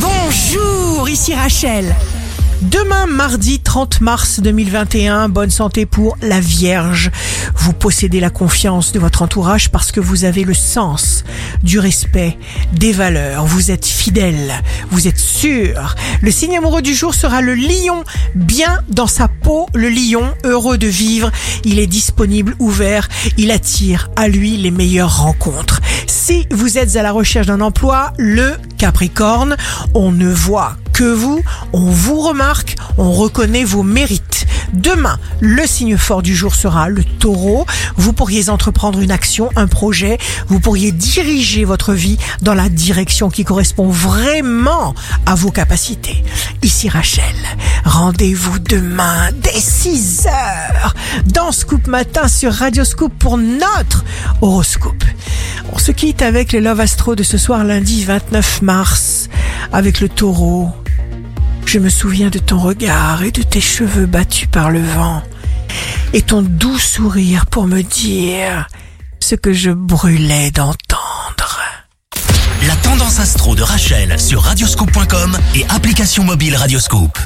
Bonjour, ici Rachel. Demain, mardi 30 mars 2021, bonne santé pour la Vierge. Vous possédez la confiance de votre entourage parce que vous avez le sens du respect, des valeurs. Vous êtes fidèle, vous êtes sûr. Le signe amoureux du jour sera le lion, bien dans sa peau. Le lion, heureux de vivre, il est disponible, ouvert, il attire à lui les meilleures rencontres. Si vous êtes à la recherche d'un emploi, le Capricorne, on ne voit que vous, on vous remarque, on reconnaît vos mérites. Demain, le signe fort du jour sera le taureau. Vous pourriez entreprendre une action, un projet, vous pourriez diriger votre vie dans la direction qui correspond vraiment à vos capacités. Ici Rachel, rendez-vous demain dès 6 heures dans Scoop Matin sur Radio Scoop pour notre horoscope. On se quitte avec le Love Astro de ce soir lundi 29 mars avec le taureau. Je me souviens de ton regard et de tes cheveux battus par le vent et ton doux sourire pour me dire ce que je brûlais d'entendre. La tendance astro de Rachel sur radioscope.com et application mobile Radioscope.